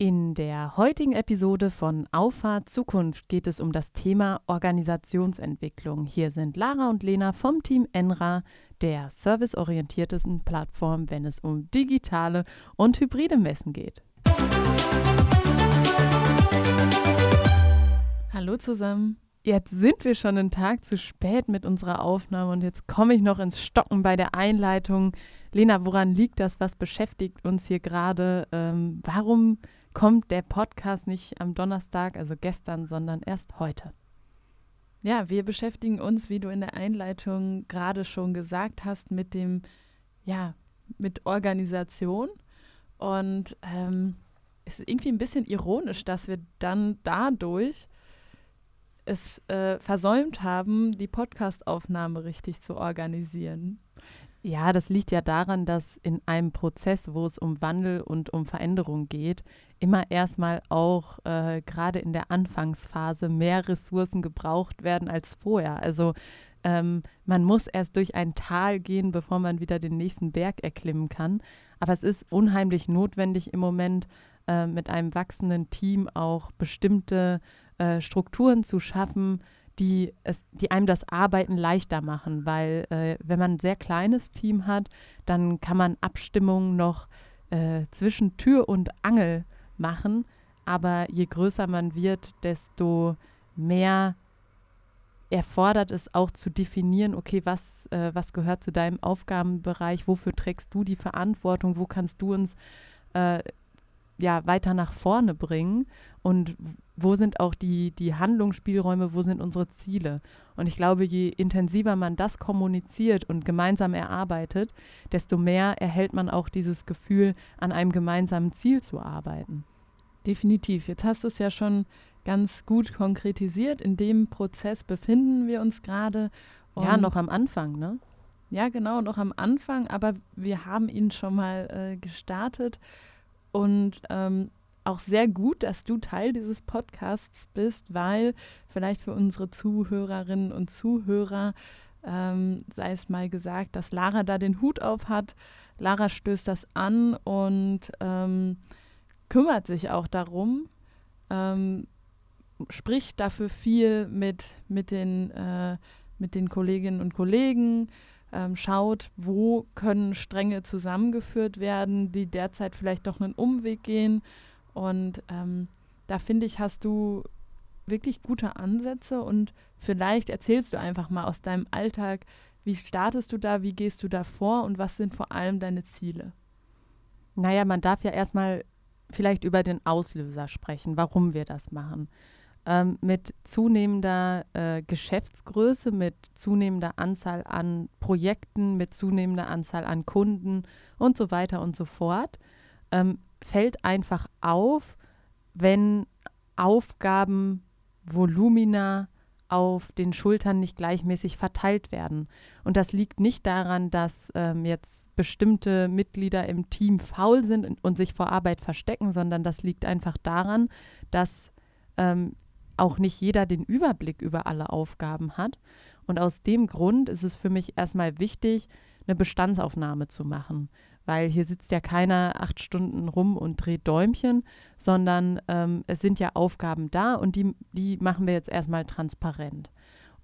In der heutigen Episode von Auffahrt Zukunft geht es um das Thema Organisationsentwicklung. Hier sind Lara und Lena vom Team Enra, der serviceorientiertesten Plattform, wenn es um digitale und hybride Messen geht. Hallo zusammen. Jetzt sind wir schon einen Tag zu spät mit unserer Aufnahme und jetzt komme ich noch ins Stocken bei der Einleitung. Lena, woran liegt das? Was beschäftigt uns hier gerade? Ähm, warum kommt der Podcast nicht am Donnerstag, also gestern, sondern erst heute. Ja, wir beschäftigen uns, wie du in der Einleitung gerade schon gesagt hast, mit dem, ja, mit Organisation. Und ähm, es ist irgendwie ein bisschen ironisch, dass wir dann dadurch es äh, versäumt haben, die Podcastaufnahme richtig zu organisieren. Ja, das liegt ja daran, dass in einem Prozess, wo es um Wandel und um Veränderung geht, immer erstmal auch äh, gerade in der Anfangsphase mehr Ressourcen gebraucht werden als vorher. Also ähm, man muss erst durch ein Tal gehen, bevor man wieder den nächsten Berg erklimmen kann. Aber es ist unheimlich notwendig im Moment äh, mit einem wachsenden Team auch bestimmte äh, Strukturen zu schaffen, die, es, die einem das Arbeiten leichter machen, weil äh, wenn man ein sehr kleines Team hat, dann kann man Abstimmungen noch äh, zwischen Tür und Angel machen, aber je größer man wird, desto mehr erfordert es auch zu definieren, okay, was, äh, was gehört zu deinem Aufgabenbereich, wofür trägst du die Verantwortung, wo kannst du uns äh, ja, weiter nach vorne bringen und wo sind auch die, die Handlungsspielräume, wo sind unsere Ziele. Und ich glaube, je intensiver man das kommuniziert und gemeinsam erarbeitet, desto mehr erhält man auch dieses Gefühl, an einem gemeinsamen Ziel zu arbeiten. Definitiv. Jetzt hast du es ja schon ganz gut konkretisiert. In dem Prozess befinden wir uns gerade. Ja, noch am Anfang, ne? Ja, genau, noch am Anfang, aber wir haben ihn schon mal äh, gestartet und ähm, auch sehr gut, dass du Teil dieses Podcasts bist, weil vielleicht für unsere Zuhörerinnen und Zuhörer ähm, sei es mal gesagt, dass Lara da den Hut auf hat. Lara stößt das an und ähm, kümmert sich auch darum, ähm, spricht dafür viel mit, mit, den, äh, mit den Kolleginnen und Kollegen, ähm, schaut, wo können Stränge zusammengeführt werden, die derzeit vielleicht doch einen Umweg gehen. Und ähm, da finde ich, hast du wirklich gute Ansätze und vielleicht erzählst du einfach mal aus deinem Alltag, wie startest du da, wie gehst du da vor und was sind vor allem deine Ziele? Naja, man darf ja erstmal vielleicht über den Auslöser sprechen, warum wir das machen ähm, mit zunehmender äh, Geschäftsgröße, mit zunehmender Anzahl an Projekten, mit zunehmender Anzahl an Kunden und so weiter und so fort, ähm, fällt einfach auf, wenn Aufgaben, Volumina auf den Schultern nicht gleichmäßig verteilt werden. Und das liegt nicht daran, dass ähm, jetzt bestimmte Mitglieder im Team faul sind und, und, sich vor Arbeit verstecken, sondern das liegt einfach daran, dass ähm, auch nicht jeder den Überblick über alle Aufgaben hat. Und aus dem Grund ist es für mich erstmal wichtig, eine Bestandsaufnahme zu machen, weil hier sitzt ja keiner acht Stunden rum und dreht Däumchen, sondern ähm, es sind ja Aufgaben da und die, die machen wir jetzt erstmal transparent.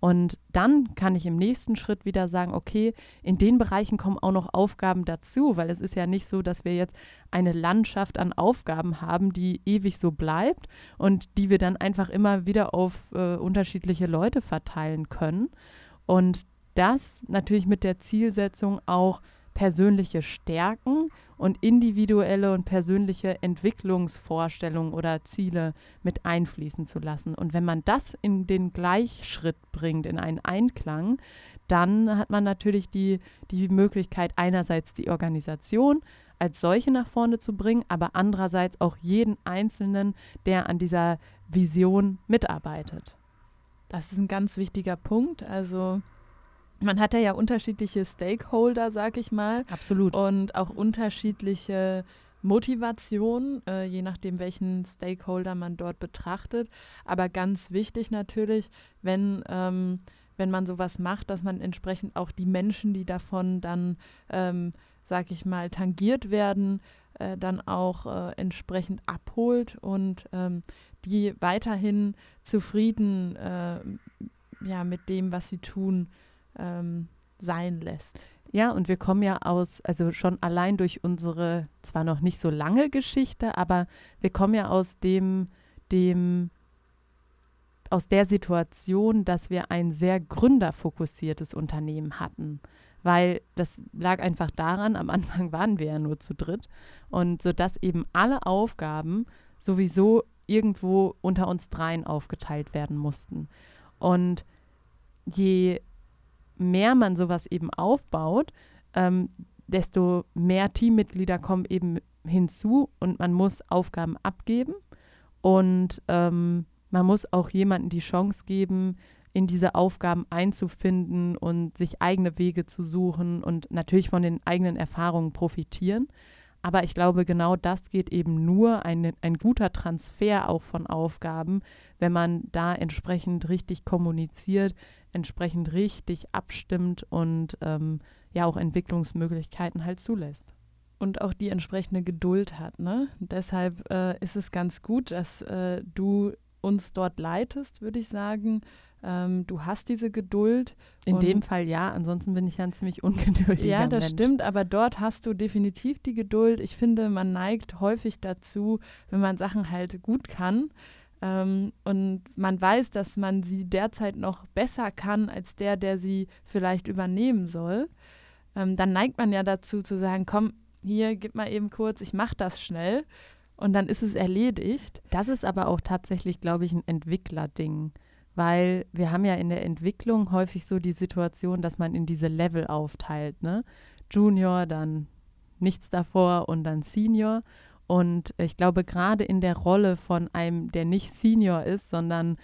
Und dann kann ich im nächsten Schritt wieder sagen, okay, in den Bereichen kommen auch noch Aufgaben dazu, weil es ist ja nicht so, dass wir jetzt eine Landschaft an Aufgaben haben, die ewig so bleibt und die wir dann einfach immer wieder auf äh, unterschiedliche Leute verteilen können. Und das natürlich mit der Zielsetzung auch persönliche Stärken und individuelle und persönliche Entwicklungsvorstellungen oder Ziele mit einfließen zu lassen. Und wenn man das in den Gleichschritt bringt, in einen Einklang, dann hat man natürlich die, die Möglichkeit, einerseits die Organisation als solche nach vorne zu bringen, aber andererseits auch jeden Einzelnen, der an dieser Vision mitarbeitet. Das ist ein ganz wichtiger Punkt. Also man hat ja unterschiedliche Stakeholder, sag ich mal. Absolut. Und auch unterschiedliche Motivation, äh, je nachdem, welchen Stakeholder man dort betrachtet. Aber ganz wichtig natürlich, wenn, ähm, wenn man sowas macht, dass man entsprechend auch die Menschen, die davon dann, ähm, sag ich mal, tangiert werden, äh, dann auch äh, entsprechend abholt und ähm, die weiterhin zufrieden äh, ja, mit dem, was sie tun, ähm, sein lässt. Ja, und wir kommen ja aus, also schon allein durch unsere zwar noch nicht so lange Geschichte, aber wir kommen ja aus dem, dem, aus der Situation, dass wir ein sehr gründerfokussiertes Unternehmen hatten. Weil das lag einfach daran, am Anfang waren wir ja nur zu dritt. Und so dass eben alle Aufgaben sowieso irgendwo unter uns dreien aufgeteilt werden mussten. Und je mehr man sowas eben aufbaut, ähm, desto mehr Teammitglieder kommen eben hinzu und man muss Aufgaben abgeben und ähm, man muss auch jemandem die Chance geben, in diese Aufgaben einzufinden und sich eigene Wege zu suchen und natürlich von den eigenen Erfahrungen profitieren. Aber ich glaube, genau das geht eben nur ein, ein guter Transfer auch von Aufgaben, wenn man da entsprechend richtig kommuniziert, entsprechend richtig abstimmt und ähm, ja auch Entwicklungsmöglichkeiten halt zulässt. Und auch die entsprechende Geduld hat. Ne? Deshalb äh, ist es ganz gut, dass äh, du uns dort leitest, würde ich sagen. Ähm, du hast diese Geduld. In dem Fall ja, ansonsten bin ich ja ein ziemlich ungeduldiger Ja, das Mensch. stimmt, aber dort hast du definitiv die Geduld. Ich finde, man neigt häufig dazu, wenn man Sachen halt gut kann, ähm, und man weiß, dass man sie derzeit noch besser kann als der, der sie vielleicht übernehmen soll, ähm, dann neigt man ja dazu zu sagen, komm, hier, gib mal eben kurz, ich mache das schnell und dann ist es erledigt. Das ist aber auch tatsächlich, glaube ich, ein Entwicklerding, weil wir haben ja in der Entwicklung häufig so die Situation, dass man in diese Level aufteilt, ne? Junior, dann nichts davor und dann Senior. Und ich glaube, gerade in der Rolle von einem, der nicht Senior ist, sondern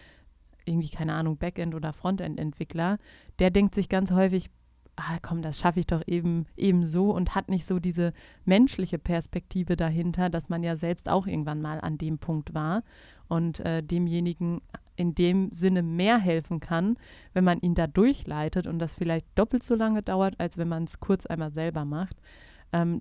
irgendwie, keine Ahnung, Backend- oder Frontend-Entwickler, der denkt sich ganz häufig, ah, komm, das schaffe ich doch eben, eben so und hat nicht so diese menschliche Perspektive dahinter, dass man ja selbst auch irgendwann mal an dem Punkt war und äh, demjenigen in dem Sinne mehr helfen kann, wenn man ihn da durchleitet und das vielleicht doppelt so lange dauert, als wenn man es kurz einmal selber macht. Ähm,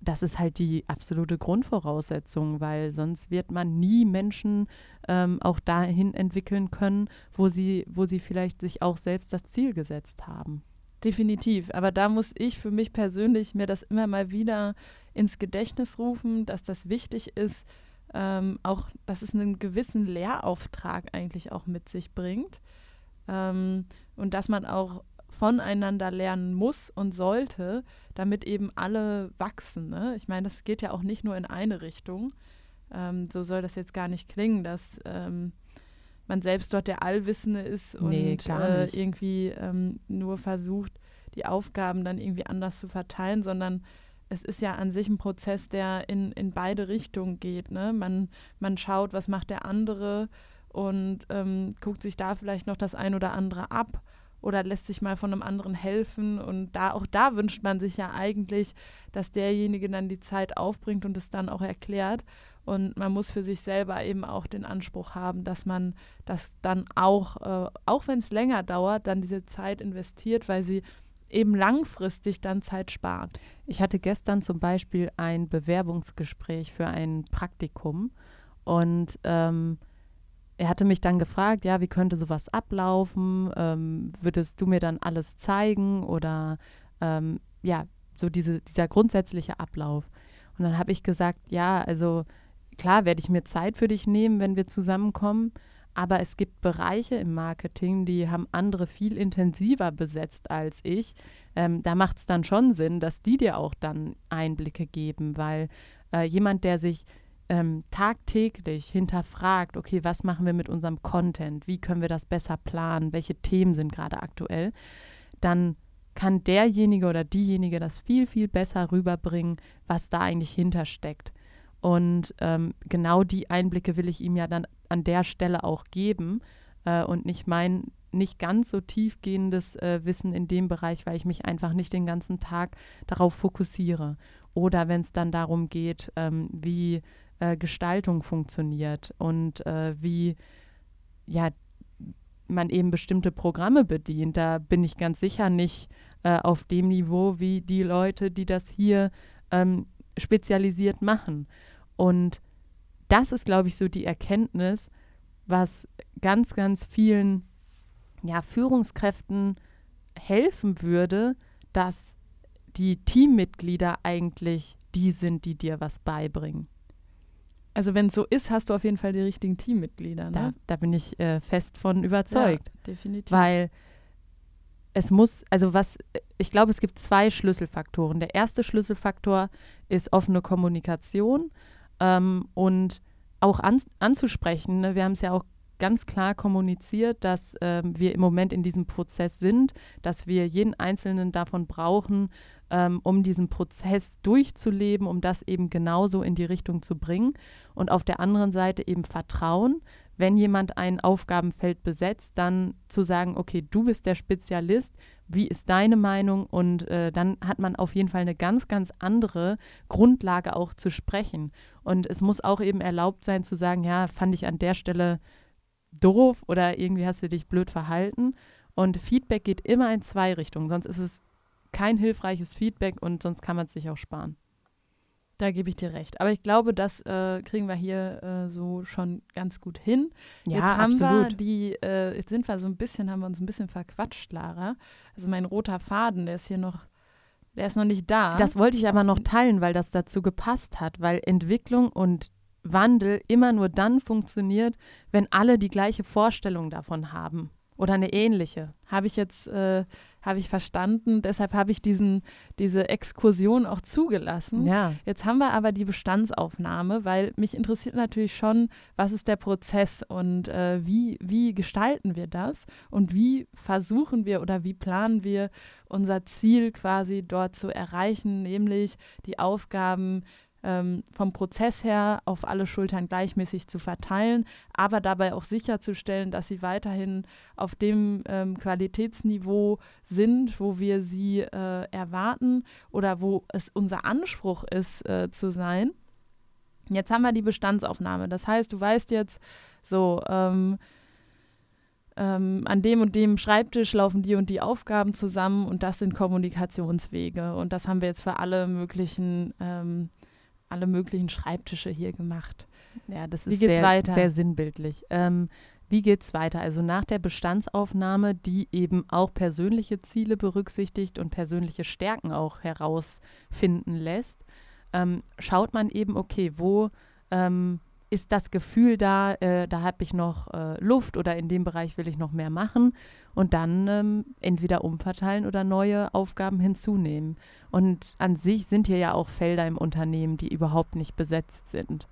das ist halt die absolute Grundvoraussetzung, weil sonst wird man nie Menschen ähm, auch dahin entwickeln können, wo sie, wo sie vielleicht sich auch selbst das Ziel gesetzt haben. Definitiv. Aber da muss ich für mich persönlich mir das immer mal wieder ins Gedächtnis rufen, dass das wichtig ist, ähm, auch, dass es einen gewissen Lehrauftrag eigentlich auch mit sich bringt. Ähm, und dass man auch voneinander lernen muss und sollte, damit eben alle wachsen. Ne? Ich meine, das geht ja auch nicht nur in eine Richtung. Ähm, so soll das jetzt gar nicht klingen, dass ähm, man selbst dort der Allwissende ist und Nee, gar äh, irgendwie ähm, nur versucht, die Aufgaben dann irgendwie anders zu verteilen, sondern es ist ja an sich ein Prozess, der in, in beide Richtungen geht. Ne? Man, man schaut, was macht der andere und ähm, guckt sich da vielleicht noch das ein oder andere ab oder lässt sich mal von einem anderen helfen. Und da auch da wünscht man sich ja eigentlich, dass derjenige dann die Zeit aufbringt und es dann auch erklärt. Und man muss für sich selber eben auch den Anspruch haben, dass man das dann auch, äh, auch wenn es länger dauert, dann diese Zeit investiert, weil sie eben langfristig dann Zeit spart. Ich hatte gestern zum Beispiel ein Bewerbungsgespräch für ein Praktikum und ähm, er hatte mich dann gefragt, ja, wie könnte sowas ablaufen? Ähm, würdest du mir dann alles zeigen oder ähm, ja, so diese, dieser grundsätzliche Ablauf. Und dann habe ich gesagt, ja, also klar werde ich mir Zeit für dich nehmen, wenn wir zusammenkommen, aber es gibt Bereiche im Marketing, die haben andere viel intensiver besetzt als ich. Ähm, da macht es dann schon Sinn, dass die dir auch dann Einblicke geben, weil äh, jemand, der sich ähm, tagtäglich hinterfragt, okay, was machen wir mit unserem Content, wie können wir das besser planen, welche Themen sind gerade aktuell, dann kann derjenige oder diejenige das viel, viel besser rüberbringen, was da eigentlich hintersteckt. Und ähm, genau die Einblicke will ich ihm ja dann an der Stelle auch geben äh, und nicht mein nicht ganz so tiefgehendes äh, Wissen in dem Bereich, weil ich mich einfach nicht den ganzen Tag darauf fokussiere. Oder wenn es dann darum geht, ähm, wie äh, Gestaltung funktioniert und äh, wie ja man eben bestimmte Programme bedient. Da bin ich ganz sicher nicht äh, auf dem Niveau wie die Leute, die das hier ähm, spezialisiert machen. Und das ist, glaube ich, so die Erkenntnis, was ganz, ganz vielen ja, Führungskräften helfen würde, dass die Teammitglieder eigentlich die sind, die dir was beibringen. Also wenn es so ist, hast du auf jeden Fall die richtigen Teammitglieder. Ne? Da, da bin ich äh, fest von überzeugt. Ja, definitiv. Weil es muss, also was, ich glaube, es gibt zwei Schlüsselfaktoren. Der erste Schlüsselfaktor ist offene Kommunikation ähm, und auch an, anzusprechen. Ne? Wir haben es ja auch ganz klar kommuniziert, dass ähm, wir im Moment in diesem Prozess sind, dass wir jeden Einzelnen davon brauchen, ähm, um diesen Prozess durchzuleben, um das eben genauso in die Richtung zu bringen. Und auf der anderen Seite eben Vertrauen, wenn jemand ein Aufgabenfeld besetzt, dann zu sagen, okay, du bist der Spezialist, wie ist deine Meinung? Und äh, dann hat man auf jeden Fall eine ganz, ganz andere Grundlage auch zu sprechen. Und es muss auch eben erlaubt sein zu sagen, ja, fand ich an der Stelle doof oder irgendwie hast du dich blöd verhalten. Und Feedback geht immer in zwei Richtungen, sonst ist es kein hilfreiches Feedback und sonst kann man es sich auch sparen. Da gebe ich dir recht. Aber ich glaube, das äh, kriegen wir hier äh, so schon ganz gut hin. Ja, jetzt haben absolut. wir die, äh, jetzt sind wir so ein bisschen, haben wir uns ein bisschen verquatscht, Lara. Also mein roter Faden, der ist hier noch, der ist noch nicht da. Das wollte ich aber noch teilen, weil das dazu gepasst hat, weil Entwicklung und Wandel immer nur dann funktioniert, wenn alle die gleiche Vorstellung davon haben. Oder eine ähnliche. Habe ich jetzt, äh, habe ich verstanden. Deshalb habe ich diesen, diese Exkursion auch zugelassen. Ja. Jetzt haben wir aber die Bestandsaufnahme, weil mich interessiert natürlich schon, was ist der Prozess und äh, wie, wie gestalten wir das und wie versuchen wir oder wie planen wir unser Ziel quasi dort zu erreichen, nämlich die Aufgaben ähm, vom Prozess her auf alle Schultern gleichmäßig zu verteilen, aber dabei auch sicherzustellen, dass sie weiterhin auf dem ähm, Qualitätsniveau sind, wo wir sie äh, erwarten oder wo es unser Anspruch ist äh, zu sein. Jetzt haben wir die Bestandsaufnahme. Das heißt, du weißt jetzt so, ähm, ähm, an dem und dem Schreibtisch laufen die und die Aufgaben zusammen und das sind Kommunikationswege. Und das haben wir jetzt für alle möglichen ähm, alle möglichen Schreibtische hier gemacht. Ja, das Wie ist geht's sehr, weiter? sehr sinnbildlich. Ähm, wie geht es weiter? Also nach der Bestandsaufnahme, die eben auch persönliche Ziele berücksichtigt und persönliche Stärken auch herausfinden lässt, ähm, schaut man eben, okay, wo ähm, ist das Gefühl da, äh, da habe ich noch äh, Luft oder in dem Bereich will ich noch mehr machen und dann ähm, entweder umverteilen oder neue Aufgaben hinzunehmen. Und an sich sind hier ja auch Felder im Unternehmen, die überhaupt nicht besetzt sind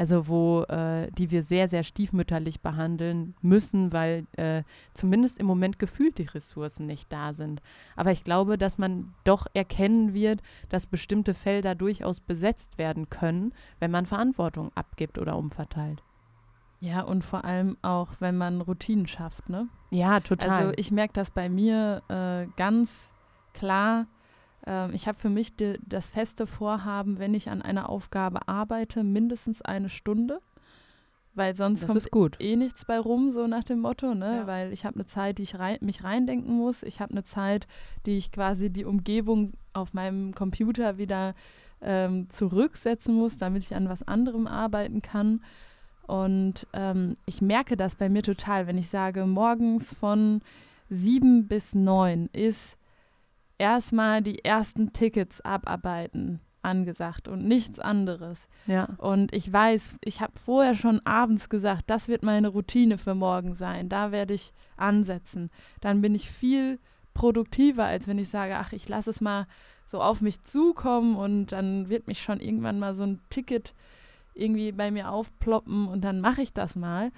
also wo äh, die wir sehr, sehr stiefmütterlich behandeln müssen, weil äh, zumindest im Moment gefühlt die Ressourcen nicht da sind. Aber ich glaube, dass man doch erkennen wird, dass bestimmte Felder durchaus besetzt werden können, wenn man Verantwortung abgibt oder umverteilt. Ja, und vor allem auch, wenn man Routinen schafft, ne? Ja, total. Also ich merke das bei mir äh, ganz klar, ähm, ich habe für mich die, das feste Vorhaben, wenn ich an einer Aufgabe arbeite, mindestens eine Stunde. Weil sonst das kommt eh nichts bei rum, so nach dem Motto, ne? Ja. Weil ich habe eine Zeit, die ich rein, mich reindenken muss. Ich habe eine Zeit, die ich quasi die Umgebung auf meinem Computer wieder ähm, zurücksetzen muss, damit ich an was anderem arbeiten kann. Und ähm, ich merke das bei mir total, wenn ich sage, morgens von sieben bis neun ist erstmal die ersten Tickets abarbeiten angesagt und nichts anderes. ja. Und ich weiß, ich habe vorher schon abends gesagt, das wird meine Routine für morgen sein. Da werde ich ansetzen. Dann bin ich viel produktiver, als wenn ich sage, ach, ich lasse es mal so auf mich zukommen und dann wird mich schon irgendwann mal so ein Ticket irgendwie bei mir aufploppen und dann mache ich das mal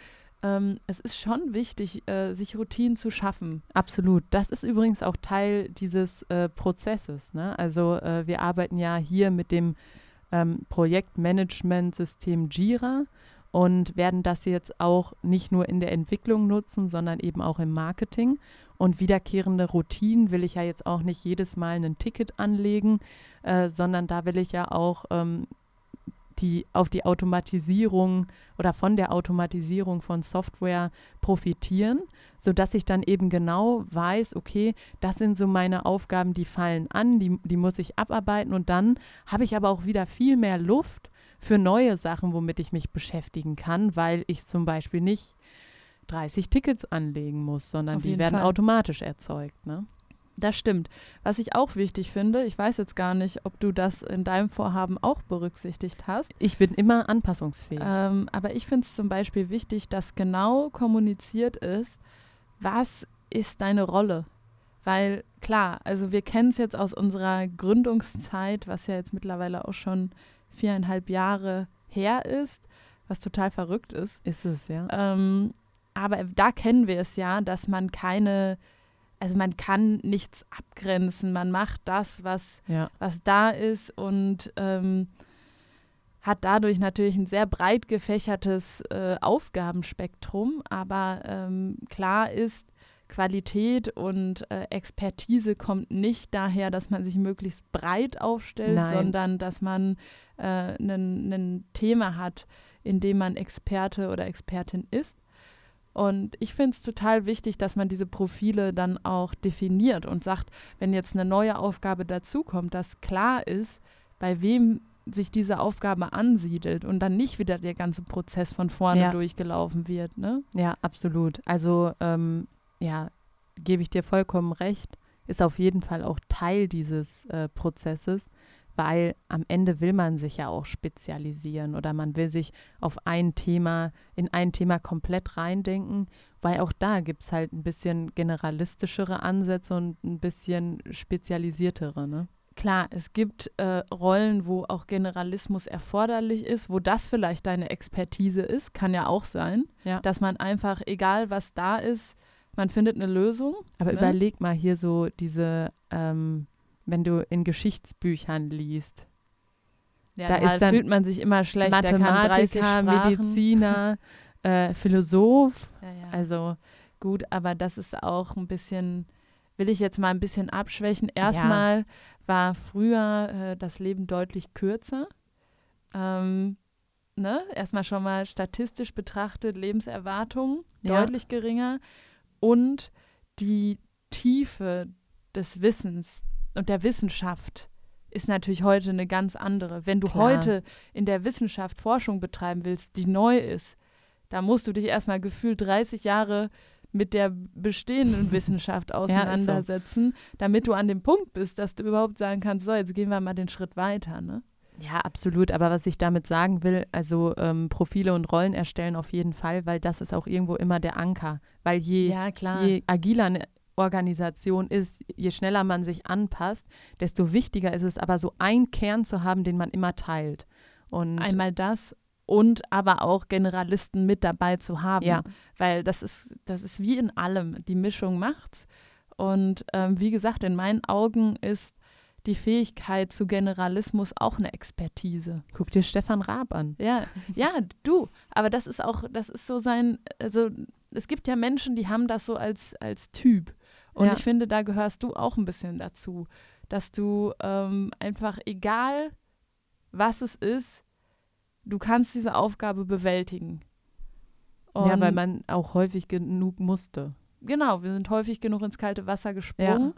ähm, es ist schon wichtig, äh, sich Routinen zu schaffen. Absolut. Das ist übrigens auch Teil dieses äh, Prozesses. Ne? Also äh, wir arbeiten ja hier mit dem ähm, Projektmanagementsystem Jira und werden das jetzt auch nicht nur in der Entwicklung nutzen, sondern eben auch im Marketing. Und wiederkehrende Routinen will ich ja jetzt auch nicht jedes Mal ein Ticket anlegen, äh, sondern da will ich ja auch ähm, die auf die Automatisierung oder von der Automatisierung von Software profitieren, sodass ich dann eben genau weiß, okay, das sind so meine Aufgaben, die fallen an, die, die muss ich abarbeiten und dann habe ich aber auch wieder viel mehr Luft für neue Sachen, womit ich mich beschäftigen kann, weil ich zum Beispiel nicht 30 Tickets anlegen muss, sondern Auf die werden Fall. automatisch erzeugt. Ne? Das stimmt. Was ich auch wichtig finde, ich weiß jetzt gar nicht, ob du das in deinem Vorhaben auch berücksichtigt hast, Ich bin immer anpassungsfähig. ähm, aber ich finde es zum Beispiel wichtig, dass genau kommuniziert ist, was ist deine Rolle. Weil klar, also wir kennen es jetzt aus unserer Gründungszeit, was ja jetzt mittlerweile auch schon viereinhalb Jahre her ist, was total verrückt ist. ist es, ja. Ähm, aber da kennen wir es ja, dass man keine, also man kann nichts abgrenzen. Man macht das, was, ja. was da ist und ähm, hat dadurch natürlich ein sehr breit gefächertes äh, Aufgabenspektrum. Aber ähm, klar ist, Qualität und äh, Expertise kommt nicht daher, dass man sich möglichst breit aufstellt, Nein. sondern dass man äh, ein Thema hat, in dem man Experte oder Expertin ist. Und ich finde es total wichtig, dass man diese Profile dann auch definiert und sagt, wenn jetzt eine neue Aufgabe dazukommt, dass klar ist, bei wem sich diese Aufgabe ansiedelt und dann nicht wieder der ganze Prozess von vorne Ja. durchgelaufen wird. Ne? Ja, absolut. Also, ähm, ja, gebe ich dir vollkommen recht. Ist auf jeden Fall auch Teil dieses äh, Prozesses, weil am Ende will man sich ja auch spezialisieren oder man will sich auf ein Thema, in ein Thema komplett reindenken, weil auch da gibt es halt ein bisschen generalistischere Ansätze und ein bisschen spezialisiertere, ne? Klar, es gibt äh, Rollen, wo auch Generalismus erforderlich ist, wo das vielleicht deine Expertise ist, kann ja auch sein, Ja. dass man einfach, egal was da ist, man findet eine Lösung. Aber ne? überleg mal hier so diese, ähm, wenn du in Geschichtsbüchern liest, Ja, da ist dann fühlt man sich immer schlecht. der kann 30 Mathematiker. Mediziner, äh, Philosoph. Ja, ja. Also gut, aber das ist auch ein bisschen, will ich jetzt mal ein bisschen abschwächen. Erstmal war früher äh, das Leben deutlich kürzer. Ähm, ne? Erstmal schon mal statistisch betrachtet, Lebenserwartung deutlich geringer und die Tiefe des Wissens und der Wissenschaft ist natürlich heute eine ganz andere. Wenn du Klar. heute in der Wissenschaft Forschung betreiben willst, die neu ist, da musst du dich erstmal gefühlt 30 Jahre mit der bestehenden Wissenschaft auseinandersetzen, damit du an dem Punkt bist, dass du überhaupt sagen kannst, so, jetzt gehen wir mal den Schritt weiter. Ne? ja, absolut. Aber was ich damit sagen will, also ähm, Profile und Rollen erstellen auf jeden Fall, weil das ist auch irgendwo immer der Anker. Weil je, Ja, klar. je agiler Organisation ist, je schneller man sich anpasst, desto wichtiger ist es aber so einen Kern zu haben, den man immer teilt. Und Einmal das und aber auch Generalisten mit dabei zu haben. Ja. Weil das ist, das ist wie in allem. Die Mischung macht's. Und ähm, wie gesagt, in meinen Augen ist die Fähigkeit zu Generalismus auch eine Expertise. guck dir Stefan Raab an. Ja, ja, du. Aber das ist auch, das ist so sein, also es gibt ja Menschen, die haben das so als, als Typ. Und Ja. ich finde, da gehörst du auch ein bisschen dazu, dass du ähm, einfach, egal was es ist, du kannst diese Aufgabe bewältigen. ja, weil Und- man auch häufig genug musste. genau, wir sind häufig genug ins kalte Wasser gesprungen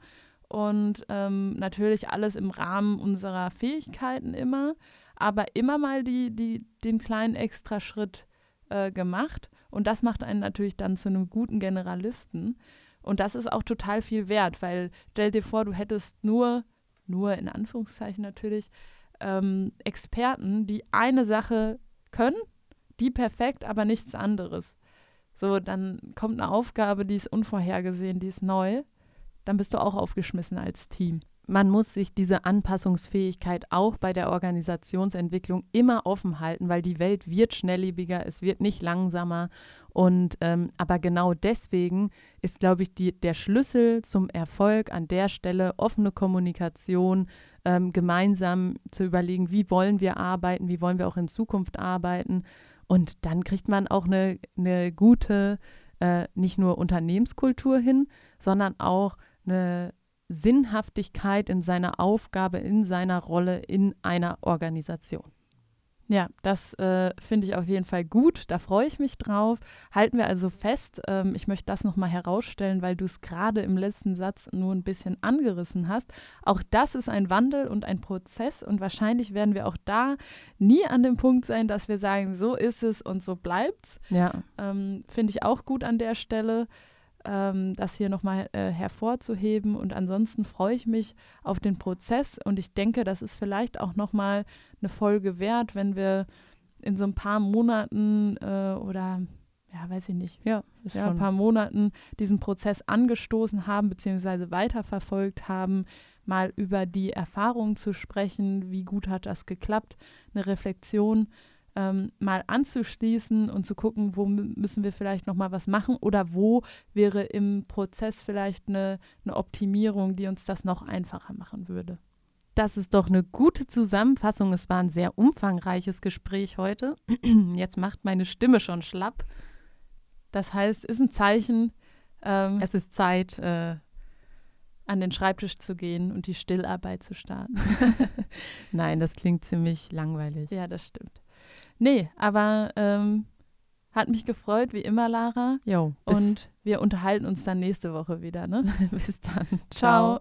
und ähm, natürlich alles im Rahmen unserer Fähigkeiten immer, aber immer mal die, die, den kleinen Extraschritt äh, gemacht und das macht einen natürlich dann zu einem guten Generalisten und das ist auch total viel wert, weil stell dir vor, du hättest nur, nur in Anführungszeichen natürlich, ähm, Experten, die eine Sache können, die perfekt, aber nichts anderes. So, dann kommt eine Aufgabe, die ist unvorhergesehen, die ist neu. Dann bist du auch aufgeschmissen als Team. Man muss sich diese Anpassungsfähigkeit auch bei der Organisationsentwicklung immer offen halten, weil die Welt wird schnelllebiger, es wird nicht langsamer. Und ähm, aber genau deswegen ist, glaube ich, die, der Schlüssel zum Erfolg an der Stelle offene Kommunikation, ähm, gemeinsam zu überlegen, wie wollen wir arbeiten, wie wollen wir auch in Zukunft arbeiten. Und dann kriegt man auch eine, eine gute, äh, nicht nur Unternehmenskultur hin, sondern auch eine Sinnhaftigkeit in seiner Aufgabe, in seiner Rolle in einer Organisation. Ja, das äh, finde ich auf jeden Fall gut. Da freue ich mich drauf. Halten wir also fest. Ähm, ich möchte das nochmal herausstellen, weil du es gerade im letzten Satz nur ein bisschen angerissen hast. Auch das ist ein Wandel und ein Prozess und wahrscheinlich werden wir auch da nie an dem Punkt sein, dass wir sagen, so ist es und so bleibt's. Ja. Ähm, finde ich auch gut an der Stelle ähm, das hier nochmal äh, hervorzuheben. Und ansonsten freue ich mich auf den Prozess. Und ich denke, das ist vielleicht auch nochmal eine Folge wert, wenn wir in so ein paar Monaten äh, oder ja, weiß ich nicht, ja, ja ein paar Monaten diesen Prozess angestoßen haben, beziehungsweise weiterverfolgt haben, mal über die Erfahrungen zu sprechen, wie gut hat das geklappt, eine Reflexion ähm, mal anzuschließen und zu gucken, wo müssen wir vielleicht noch mal was machen oder wo wäre im Prozess vielleicht eine, eine Optimierung, die uns das noch einfacher machen würde. Das ist doch eine gute Zusammenfassung. Es war ein sehr umfangreiches Gespräch heute. Jetzt macht meine Stimme schon schlapp. Das heißt, ist ein Zeichen. Ähm, es ist Zeit, äh, an den Schreibtisch zu gehen und die Stillarbeit zu starten. Nein, das klingt ziemlich langweilig. Ja, das stimmt. Nee, aber ähm, hat mich gefreut, wie immer, Lara. Jo. Und wir unterhalten uns dann nächste Woche wieder, ne? bis dann. Ciao. Ciao.